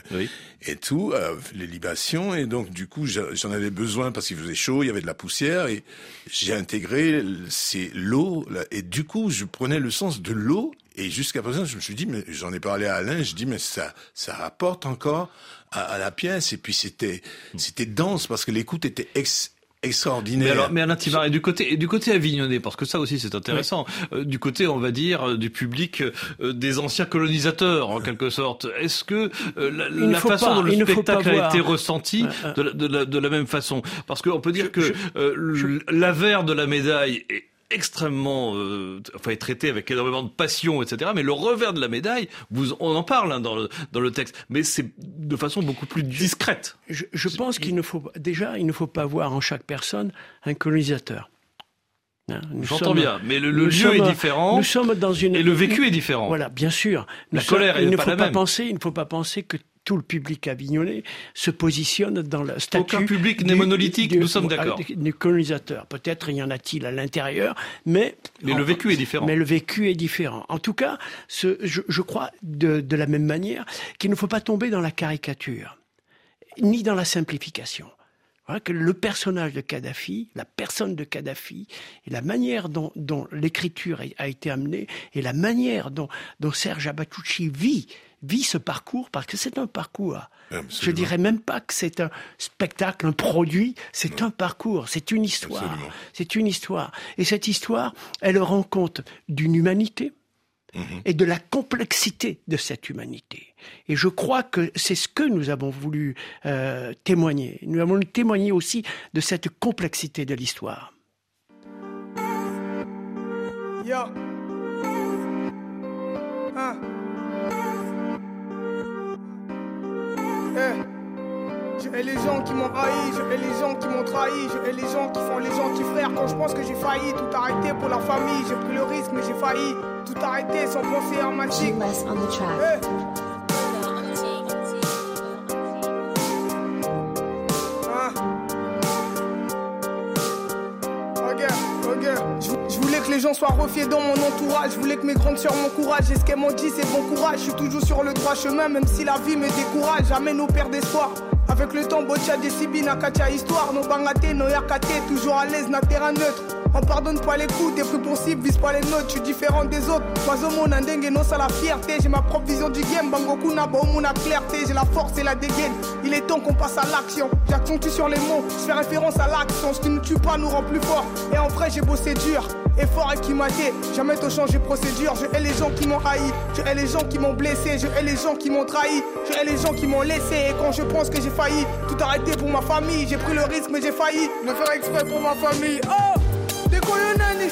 et tout, euh, les libations. Et donc du coup, j'en avais besoin parce qu'il faisait chaud, il y avait de la poussière et j'ai intégré c'est l'eau. Et du coup, je prenais le sens de l'eau et jusqu'à présent, je me suis dit, mais j'en ai parlé à Alain, je dis, mais ça, ça rapporte encore à, la pièce. Et puis c'était, c'était dense parce que l'écoute était extraordinaire. Mais, alors, mais Alain Timar, et du côté, et du côté avignonnais, parce que ça aussi c'est intéressant, euh, du côté, on va dire, euh, du public euh, des anciens colonisateurs, en quelque sorte, est-ce que euh, la, la façon pas- dont le spectacle a été ressenti de, la, de la- de la même façon? Parce qu'on peut dire Je- que je- euh, le- l'avers de la médaille est extrêmement, euh, enfin, traité avec énormément de passion, etc. Mais le revers de la médaille, vous, on en parle hein, dans, le, dans le texte, mais c'est de façon beaucoup plus discrète. Je, je pense qu'il ne faut déjà, il ne faut pas voir en chaque personne un colonisateur. Hein, J'entends bien, mais le, lieu sommes- est différent Nous sommes dans une et le vécu est différent. Voilà, bien sûr. Nous La sommes- colère il ne pas faut la pas même. penser, il ne faut pas penser que tout le public avignonnais se positionne dans le statut. Aucun public n'est monolithique, du- nous sommes d'accord. Du, colonisateur. Peut-être y en a-t-il à l'intérieur, mais. Mais le vécu est différent. Mais le vécu est différent. En tout cas, ce, je, je crois de, de la même manière qu'il ne faut pas tomber dans la caricature, ni dans la simplification. Voilà que le personnage de Kadhafi, la personne de Kadhafi, et la manière dont, dont l'écriture a- a été amenée, et la manière dont, dont Serge Abatucci vit, vit ce parcours, parce que c'est un parcours. Je Absolument. dirais même pas que c'est un spectacle, un produit, c'est un parcours, c'est une histoire. C'est une histoire. Et cette histoire, elle rend compte d'une humanité, et de la complexité de cette humanité. Et je crois que c'est ce que nous avons voulu euh, témoigner. Nous avons voulu témoigner aussi de cette complexité de l'histoire. Yo. Hein. Eh. Je hais les gens qui m'ont haï, je hais les gens qui m'ont trahi, je hais les gens qui font les gentils frères. Quand je pense que j'ai failli tout arrêter pour la famille, j'ai pris le risque mais j'ai failli tout arrêter sans penser à ma chic. Les gens soient refiés dans mon entourage. Je voulais que mes grandes sœurs m'encouragent. Et ce qu'elles m'ont dit, c'est bon courage. Je suis toujours sur le droit chemin, même si la vie me décourage. Jamais nos pères d'espoir. Avec le temps, Bocha, Desibi, Nakacha, histoire. Nos bangatés, nos yakatés, toujours à l'aise, na terrain neutre. On pardonne pas les coups, t'es pris pour cible, vise pas les notes, je suis différent des autres. Oiseau mon andeng non ça la fierté, j'ai ma propre vision du game, Bangoku na clarté, j'ai la force et la dégaine. Il est temps qu'on passe à l'action, j'accentue sur les mots, je fais référence à l'action, ce qui ne tue pas nous rend plus fort. Et en vrai j'ai bossé dur, effort et qui m'a dit, jamais t'au changer procédure, je hais les gens qui m'ont haï, je hais les gens qui m'ont blessé, je hais les gens qui m'ont trahi, je hais les gens qui m'ont laissé. Et quand je pense que j'ai failli tout arrêter pour ma famille, j'ai pris le risque mais j'ai failli le faire exprès pour ma famille. Oh! Dekoyo nani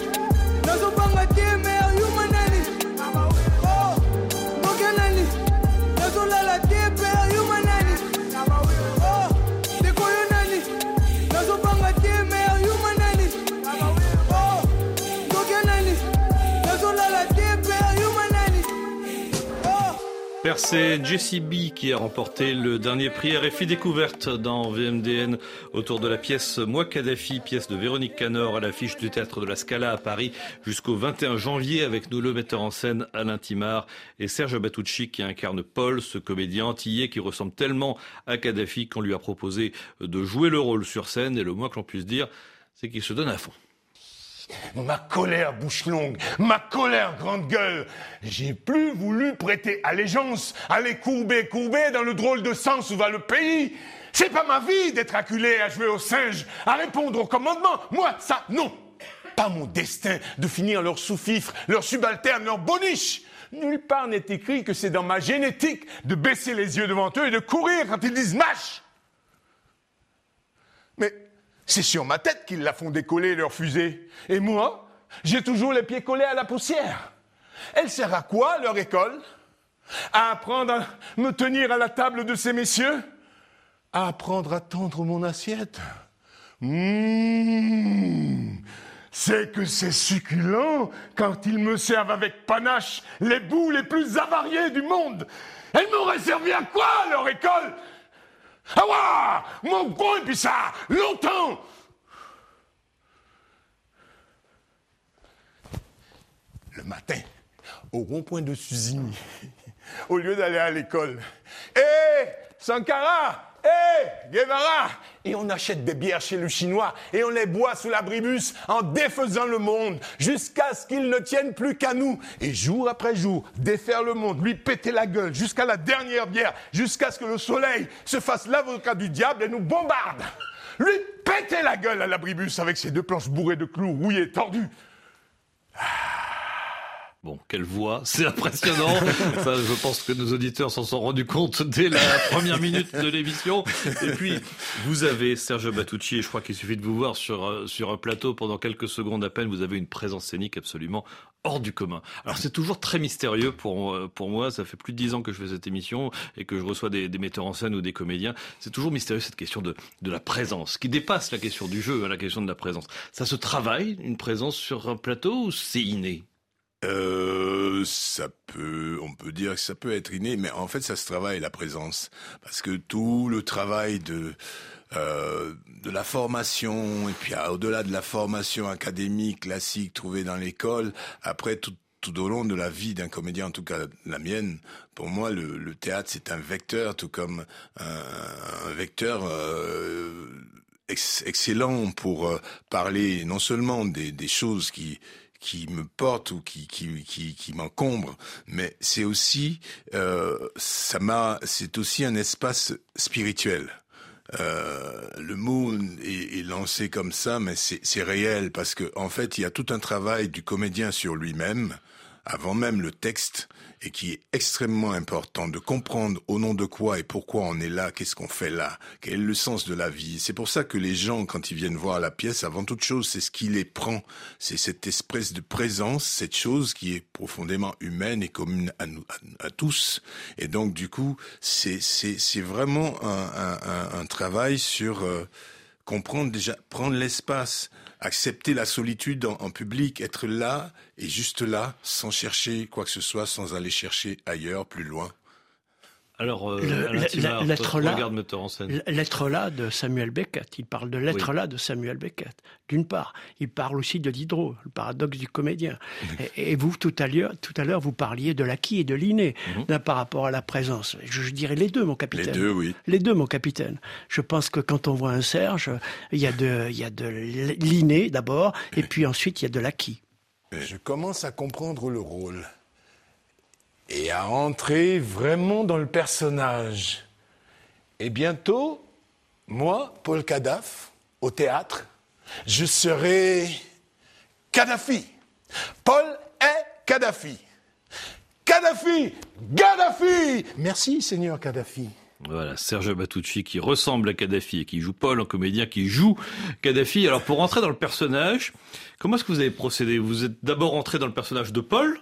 Jessie B qui a remporté le dernier prix RFI Découverte dans VMDN autour de la pièce Moi Kadhafi, pièce de Véronique Canor à l'affiche du théâtre de la Scala à Paris jusqu'au 21 janvier avec nous le metteur en scène Alain Timard et Serge Abatucci qui incarne Paul, ce comédien antillais qui ressemble tellement à Kadhafi qu'on lui a proposé de jouer le rôle sur scène et le moins que l'on puisse dire, c'est qu'il se donne à fond. Ma colère bouche longue, ma colère grande gueule. J'ai plus voulu prêter allégeance, aller courber, courber dans le drôle de sens où va le pays. C'est pas ma vie d'être acculé à jouer au singe, à répondre aux commandements. Moi, ça, non. Pas mon destin de finir leur sous-fifre, leur subalterne, leur boniche. Nulle part n'est écrit que c'est dans ma génétique de baisser les yeux devant eux et de courir quand ils disent mâche. C'est sur ma tête qu'ils la font décoller leur fusée. Et moi, j'ai toujours les pieds collés à la poussière. Elle sert à quoi, leur école? À apprendre à me tenir à la table de ces messieurs? À apprendre à tendre mon assiette Mmh. C'est que c'est succulent quand ils me servent avec panache les bouts les plus avariés du monde. Elle m'aurait servi à quoi, leur école? Ah ouais Mon et puis ça Longtemps Le matin, au rond-point de Suzini, <laughs> au lieu d'aller à l'école. Hé Sankara Hé Guevara Et on achète des bières chez le Chinois et on les boit sous l'abribus en défaisant le monde jusqu'à ce qu'il ne tienne plus qu'à nous. Et jour après jour, défaire le monde, lui péter la gueule jusqu'à la dernière bière, jusqu'à ce que le soleil se fasse l'avocat du diable et nous bombarde. lui péter la gueule à l'abribus avec ses deux planches bourrées de clous rouillés, tordus. Bon, quelle voix, <laughs> c'est impressionnant. Ça, je pense que nos auditeurs s'en sont rendus compte dès la première minute de l'émission. Et puis, vous avez Serge Batucci, et je crois qu'il suffit de vous voir sur, euh, sur un plateau pendant quelques secondes à peine, vous avez une présence scénique absolument hors du commun. Alors c'est toujours très mystérieux pour, euh, pour moi, ça fait plus de dix ans que je fais cette émission et que je reçois des, des metteurs en scène ou des comédiens. C'est toujours mystérieux cette question de, de la présence, qui dépasse la question du jeu, hein, la question de la présence. Ça se travaille, une présence sur un plateau, ou c'est inné? Euh, ça peut, on peut dire que ça peut être inné, mais en fait, ça se travaille la présence, parce que tout le travail de euh, de la formation et puis ah, au-delà de la formation académique classique trouvée dans l'école, après tout tout au long de la vie d'un comédien, en tout cas la mienne, pour moi, le, le théâtre, c'est un vecteur, tout comme un, un vecteur euh, ex excellent pour euh, parler non seulement des, des choses qui qui me porte ou qui qui qui, qui m'encombre, mais c'est aussi euh, ça m'a c'est aussi un espace spirituel. Euh, le mot est, est, lancé comme ça, mais c'est réel parce que en fait, il y a tout un travail du comédien sur lui-même avant même le texte et qui est extrêmement important de comprendre au nom de quoi et pourquoi on est là, qu'est-ce qu'on fait là, quel est le sens de la vie. C'est pour ça que les gens, quand ils viennent voir la pièce, avant toute chose, c'est ce qui les prend. C'est cette espèce de présence, cette chose qui est profondément humaine et commune à nous, à, tous. Et donc, du coup, c'est, c'est, vraiment un, un, un, travail sur euh, comprendre déjà, prendre l'espace, accepter la solitude en, public, être là et juste là, sans chercher quoi que ce soit, sans aller chercher ailleurs, plus loin. Alors, euh, l'être là, l'être là de Samuel Beckett. Il parle de l'être oui. là de Samuel Beckett. D'une part, il parle aussi de Diderot, le paradoxe du comédien. et, et, vous, tout à l'heure, tout à l'heure, vous parliez de l'acquis et de l'inné mm -hmm. par rapport à la présence. Je, je, dirais les deux, mon capitaine. Les deux, oui. Les deux, mon capitaine. Je pense que quand on voit un Serge, il y a de, il y a de l'inné d'abord, et puis ensuite il y a de l'acquis. Je commence à comprendre le rôle et à entrer vraiment dans le personnage. Et bientôt, moi, Paul Kadhafi, au théâtre, je serai Kadhafi. Paul est Kadhafi. Kadhafi Gaddafi Merci, Seigneur Kadhafi. Voilà, Serge Batucci qui ressemble à Kadhafi et qui joue Paul, un comédien qui joue Kadhafi. Alors pour entrer dans le personnage, comment est-ce que vous avez procédé? Vous êtes d'abord entré dans le personnage de Paul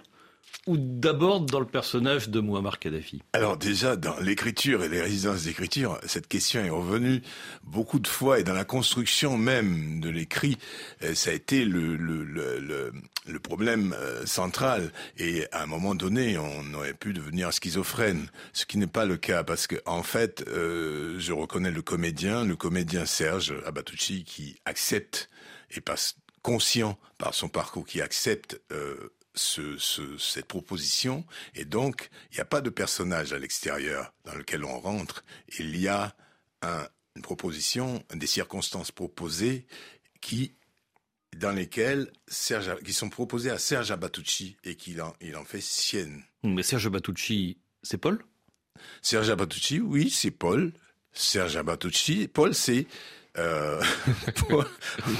ou d'abord dans le personnage de Muammar Kadhafi Alors déjà, dans l'écriture et les résidences d'écriture, cette question est revenue beaucoup de fois et dans la construction même de l'écrit, euh, ça a été le, problème euh, central. Et à un moment donné, on aurait pu devenir schizophrène, ce qui n'est pas le cas parce que en fait, euh, je reconnais le comédien, le comédien Serge Abatucci qui accepte et passe conscient par son parcours qui accepte ce, ce, cette proposition et donc il n'y a pas de personnage à l'extérieur dans lequel on rentre. Il y a un, une proposition, des circonstances proposées qui dans lesquelles Serge, qui sont proposées à Serge Abatucci et qu'il en, il en fait sienne. Mais Serge Abatucci, c'est Paul? Serge Abatucci, oui, c'est Paul. Serge Abatucci, Paul, c'est euh, <laughs> Paul,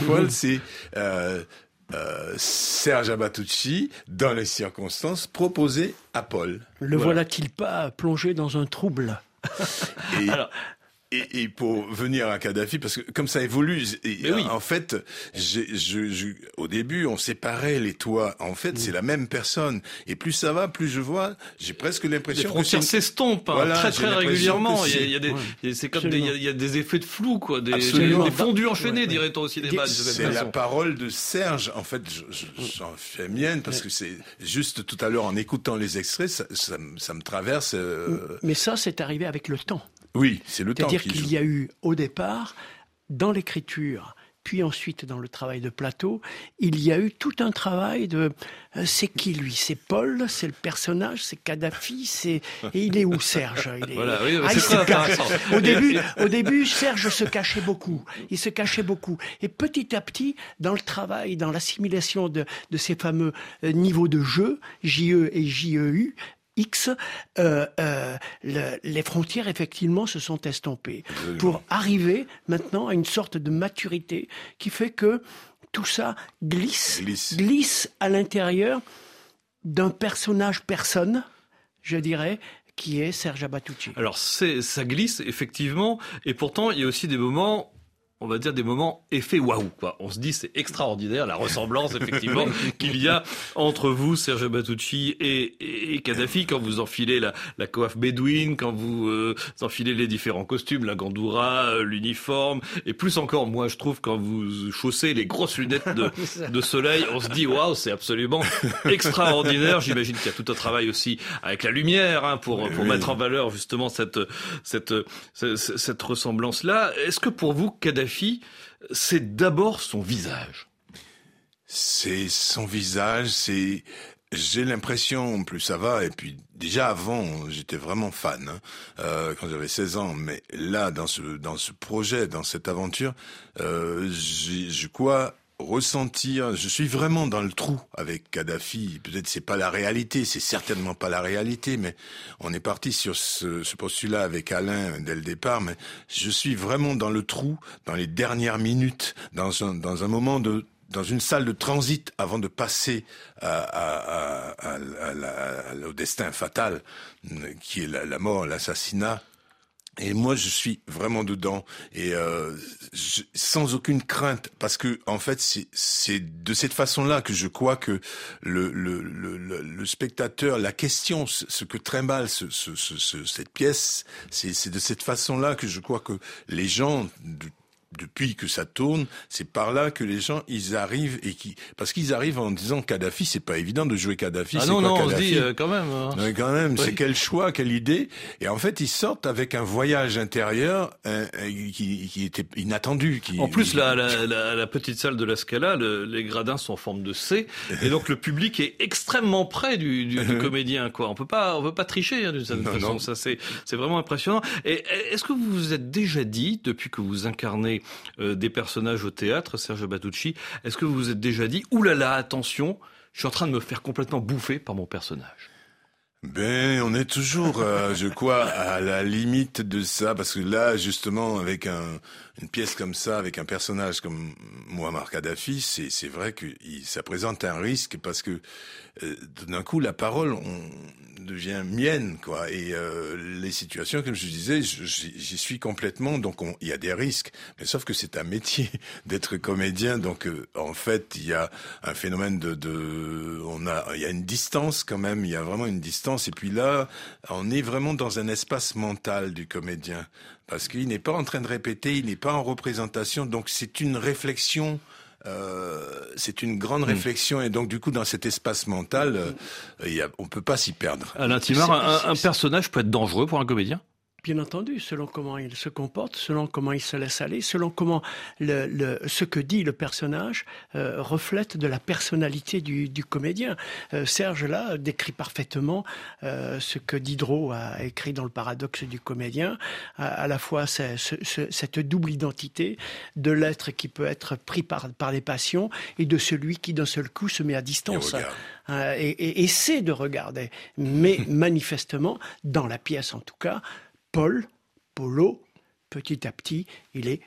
Paul c'est euh, euh, Serge Abatucci, dans les circonstances, proposé à Paul. Le voilà. voilà-t-il pas plongé dans un trouble? Et, Alors, et, et, pour venir à Kadhafi, parce que comme ça évolue, et, oui. en fait, je, je, au début, on séparait les toits. En fait, mmh. c'est la même personne. Et plus ça va, plus je vois, j'ai presque l'impression que frontières s'estompent hein, voilà, très très régulièrement. Il y, a, il y a des, ouais. c'est comme des, il, y a, il y a des effets de flou, quoi, des, des fondus enchaînés, ouais, dirait-on aussi des C'est la parole de Serge. En fait, j'en fais mienne parce que c'est juste tout à l'heure en écoutant les extraits, ça, ça, ça me traverse. Euh... Mais ça, c'est arrivé avec le temps. Oui, c'est le temps. C'est-à-dire qu'il y a eu au départ, dans l'écriture, puis ensuite dans le travail de plateau, il y a eu tout un travail de euh, c'est qui lui? C'est Paul, c'est le personnage, c'est Kadhafi, c'est et il est où Serge? Il est... Voilà, oui, ah, il se cache. Au début, au début, Serge se cachait beaucoup. Il se cachait beaucoup. Et petit à petit, dans le travail, dans l'assimilation de, de ces fameux euh, niveaux de jeu, JE et JEU, X, euh, euh, le- les frontières effectivement se sont estompées pour arriver maintenant à une sorte de maturité qui fait que tout ça glisse, Glisse. glisse à l'intérieur d'un personnage personne, je dirais, qui est Serge Abatucci. Alors ça glisse effectivement, et pourtant il y a aussi des moments, on va dire des moments effet waouh quoi. On se dit c'est extraordinaire la ressemblance effectivement <laughs> qu'il y a entre vous Serge Batucci et, et, et Kadhafi quand vous enfilez la, la coiffe bédouine, quand vous euh, enfilez les différents costumes, la gandoura, euh, l'uniforme, et plus encore moi je trouve quand vous chaussez les grosses lunettes de, <laughs> de soleil, on se dit waouh c'est absolument extraordinaire. <laughs> J'imagine qu'il y a tout un travail aussi avec la lumière hein, pour pour Oui. mettre en valeur justement cette cette cette, cette ressemblance là. Est-ce que pour vous Kadhafi c'est d'abord son visage C'est son visage, c'est. J'ai l'impression, plus ça va, et puis déjà avant, j'étais vraiment fan hein, euh, quand j'avais 16 ans, mais là, dans ce dans ce projet, dans cette aventure, euh, je crois ressentir, je suis vraiment dans le trou avec Kadhafi. Peut-être c'est pas la réalité, c'est certainement pas la réalité, mais on est parti sur ce, postulat avec Alain dès le départ. Mais je suis vraiment dans le trou, dans les dernières minutes, dans un moment dans une salle de transit avant de passer au destin fatal qui est la mort, l'assassinat. Et moi, je suis vraiment dedans. Et euh, je- sans aucune crainte, parce que en fait, c'est de cette façon-là que je crois que le le, le, le, spectateur, la question, ce, ce que trimballe ce, ce, ce, ce- cette pièce, c'est de cette façon-là que je crois que les gens depuis que ça tourne, c'est par là que les gens ils arrivent et qui parce qu'ils arrivent en disant Kadhafi, c'est pas évident de jouer Kadhafi. Ah non quoi non, on se dit euh, quand même. hein. Quand même, Oui. c'est quel choix, quelle idée. Et en fait, ils sortent avec un voyage intérieur euh, euh, qui, qui était inattendu. Qui, En plus, la, la, <laughs> la, la petite salle de la Scala, le- les gradins sont en forme de C, et donc le public est extrêmement près du, du, du <laughs> comédien. Quoi, on peut pas, on peut pas tricher hein, d'une certaine Non, façon. non. Ça, c'est, c'est vraiment impressionnant. Et est-ce que vous vous êtes déjà dit, depuis que vous incarnez euh, des personnages au théâtre, Serge Batucci, est-ce que vous vous êtes déjà dit, oulala, attention, je suis en train de me faire complètement bouffer par mon personnage? Ben, on est toujours, euh, je crois, à la limite de ça, parce que là, justement, avec un, une pièce comme ça, avec un personnage comme Muammar Kadhafi, c'est, c'est vrai que ça présente un risque, parce que euh, d'un coup, la parole on, devient mienne, quoi. Et euh, les situations, comme je disais, j'y suis complètement, donc on- il y a des risques. Mais sauf que c'est un métier <laughs> d'être comédien, donc euh, en fait, il y a un phénomène de, de, on a, il y a une distance quand même, il y a vraiment une distance. Et puis là, on est vraiment dans un espace mental du comédien, parce qu'il n'est pas en train de répéter, il n'est pas en représentation, donc c'est une réflexion. Euh, c'est une grande réflexion et donc du coup dans cet espace mental, euh, il y a, on peut pas s'y perdre. Alain Timard, un, personnage peut être dangereux pour un comédien? Bien entendu, selon comment il se comporte, selon comment il se laisse aller, selon comment le, le- ce que dit le personnage euh, reflète de la personnalité du, du comédien. Euh, Serge là décrit parfaitement euh, ce que Diderot a écrit dans le paradoxe du comédien, à, à la fois ce- ce- ce- cette double identité de l'être qui peut être pris par, par les passions et de celui qui d'un seul coup se met à distance Et et essaie de regarder. Mais <laughs> manifestement, dans la pièce en tout cas, Paul, Polo, petit à petit, il est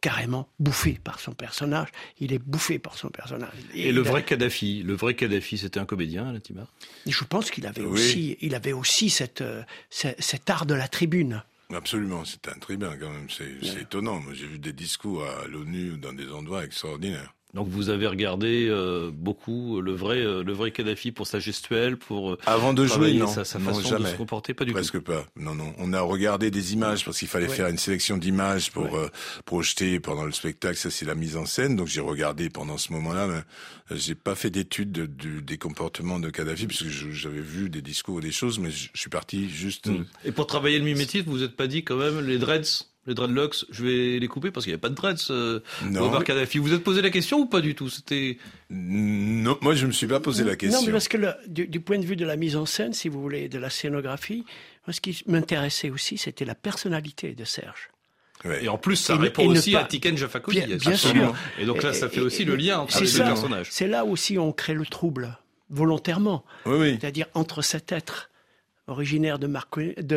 carrément bouffé par son personnage. Il est bouffé par son personnage. Et le vrai Kadhafi, le vrai Kadhafi, c'était un comédien, Alain Timard Je pense qu'il avait Oui. aussi, il avait aussi cette, euh, ce- cet art de la tribune. Absolument, c'est un tribun quand même, c'est c'est étonnant. Moi j'ai vu des discours à l'ONU dans des endroits extraordinaires. Donc vous avez regardé euh, beaucoup le vrai, euh, le vrai Kadhafi pour sa gestuelle, pour euh, Avant de jouer, non, sa, sa non façon de jamais. se comporter, pas du Presque tout. pas. Non, non. On a regardé des images parce qu'il fallait Ouais. faire une sélection d'images pour Ouais. euh, projeter pendant le spectacle. Ça, c'est la mise en scène. Donc, j'ai regardé pendant ce moment-là. Euh, j'ai pas fait d'études de- des comportements de Kadhafi puisque je- j'avais vu des discours ou des choses, mais je, suis parti juste. Mm. Et pour travailler le mimétisme, vous vous êtes pas dit quand même les dreads, les dreadlocks, je vais les couper parce qu'il n'y avait pas de dreads. Euh. Muammar Kadhafi, vous vous êtes posé la question ou pas du tout? C'était Non, moi, je me suis pas posé la question. Non, mais parce que le- du, du point de vue de la mise en scène, si vous voulez, de la scénographie, moi, ce qui m'intéressait aussi, c'était la personnalité de Serge. Ouais. et en plus ça Et répond et aussi pas- à Tiken Jafakoli. Bien- bien sûr. Et donc là, ça Et- fait aussi et- le lien entre les deux ça. personnages. C'est là aussi on crée le trouble, volontairement. Oui, oui. C'est-à-dire entre cet être originaire de,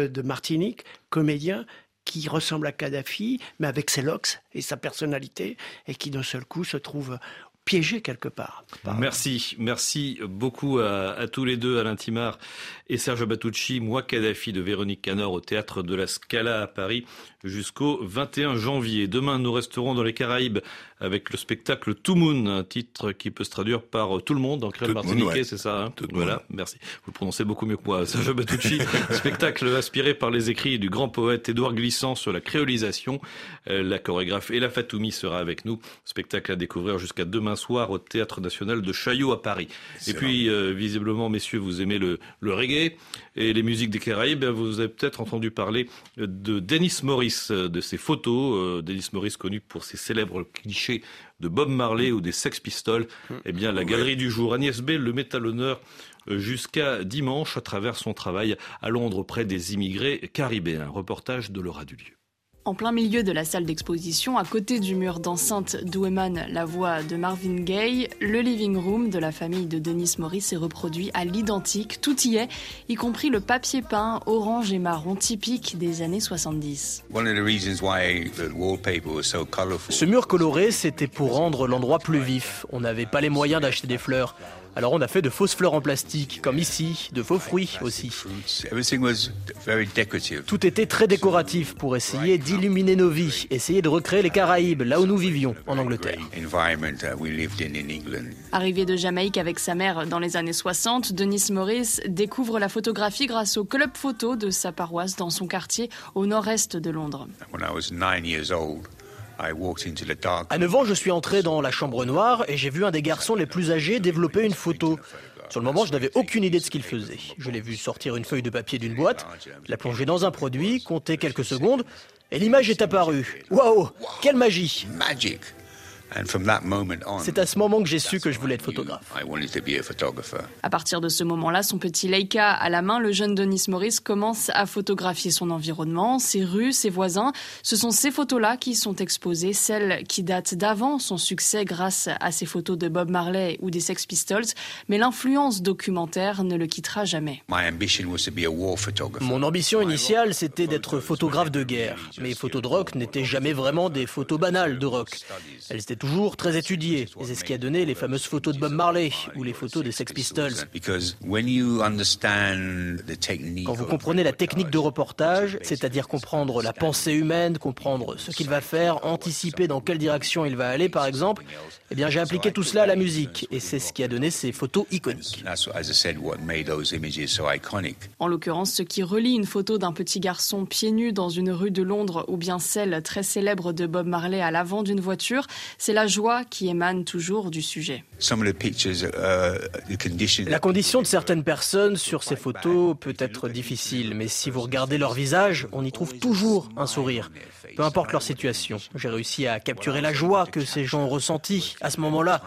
de Martinique, comédien, qui ressemble à Kadhafi, mais avec ses locks et sa personnalité, et qui d'un seul coup se trouve piégé quelque part. Merci, merci beaucoup à, tous les deux, Alain Timard et Serge Batucci, moi Kadhafi de Véronique Canor au théâtre de la Scala à Paris jusqu'au 21 janvier. Demain, nous resterons dans les Caraïbes avec le spectacle Tout Moon, un titre qui peut se traduire par euh, tout le monde en créole martiniquais, c'est ça hein Voilà, merci. Vous le prononcez beaucoup mieux que moi, Serge Batucci. <laughs> spectacle inspiré par les écrits du grand poète Édouard Glissant sur la créolisation. Euh, la chorégraphe Ella Fatoumi sera avec nous. Spectacle à découvrir jusqu'à demain soir au Théâtre National de Chaillot à Paris. Et puis, euh, visiblement, messieurs, vous aimez le, le reggae et les musiques des Caraïbes. Vous avez peut-être entendu parler de Dennis Morris, de ses photos. Dennis Morris connu pour ses célèbres clichés de Bob Marley ou des Sex Pistols, eh bien la galerie du jour Agnès B le met à l'honneur euh, jusqu'à dimanche à travers son travail à Londres auprès des immigrés caribéens. Reportage de Laura Dulieu. En plein milieu de la salle d'exposition, à côté du mur d'enceinte d'où émane la voix de Marvin Gaye, le living room de la famille de Denis Morris est reproduit à l'identique. Tout y est, y compris le papier peint orange et marron typique des années 70. Ce mur coloré, c'était pour rendre l'endroit plus vif. On n'avait pas les moyens d'acheter des fleurs. Alors on a fait de fausses fleurs en plastique, comme ici, de faux fruits aussi. Tout était très décoratif pour essayer d'illuminer nos vies, essayer de recréer les Caraïbes, là où nous vivions, en Angleterre. Arrivé de Jamaïque avec sa mère dans les années 60, Denis Morris découvre la photographie grâce au club photo de sa paroisse dans son quartier au nord-est de Londres. À 9 ans, je suis entré dans la chambre noire et j'ai vu un des garçons les plus âgés développer une photo. Sur le moment, je n'avais aucune idée de ce qu'il faisait. Je l'ai vu sortir une feuille de papier d'une boîte, la plonger dans un produit, compter quelques secondes, et l'image est apparue. Waouh Quelle magie c'est à ce moment que j'ai su que je voulais être photographe. À partir de ce moment-là, son petit Leica à la main, le jeune Denis Morris commence à photographier son environnement, ses rues, ses voisins. Ce sont ces photos-là qui sont exposées, celles qui datent d'avant son succès grâce à ses photos de Bob Marley ou des Sex Pistols, mais l'influence documentaire ne le quittera jamais. Mon ambition initiale, c'était d'être photographe de guerre. Mes photos de rock n'étaient jamais vraiment des photos banales de rock. Elles étaient toujours très étudié. Et c'est ce qui a donné les fameuses photos de Bob Marley ou les photos des Sex Pistols. Quand vous comprenez la technique de reportage, c'est-à-dire comprendre la pensée humaine, comprendre ce qu'il va faire, anticiper dans quelle direction il va aller par exemple, eh bien j'ai appliqué tout cela à la musique et c'est ce qui a donné ces photos iconiques. En l'occurrence, ce qui relie une photo d'un petit garçon pieds nus dans une rue de Londres ou bien celle très célèbre de Bob Marley à l'avant d'une voiture, c'est c'est la joie qui émane toujours du sujet. Uh, la condition de certaines personnes sur ces photos peut être difficile, mais si vous regardez leur visage, on y trouve toujours un sourire, peu importe leur situation. J'ai réussi à capturer la joie que ces gens ont ressentie à ce moment-là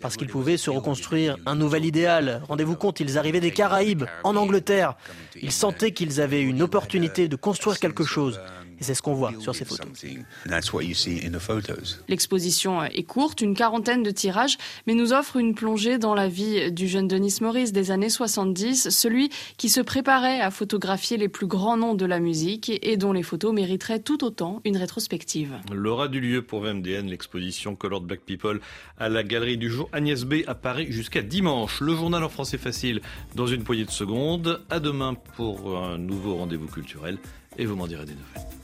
parce qu'ils pouvaient se reconstruire un nouvel idéal. Rendez-vous compte, ils arrivaient des Caraïbes, en Angleterre. Ils sentaient qu'ils avaient une opportunité de construire quelque chose. Et c'est ce qu'on voit sur ces photos. L'exposition est courte, une quarantaine de tirages, mais nous offre une plongée dans la vie du jeune Denis Morris des années 70, celui qui se préparait à photographier les plus grands noms de la musique et dont les photos mériteraient tout autant une rétrospective. L'aura du lieu pour VMDN, l'exposition Colored Black People à la Galerie du Jour Agnès B à Paris jusqu'à dimanche. Le journal en français facile dans une poignée de secondes. À demain pour un nouveau rendez-vous culturel et vous m'en direz des nouvelles.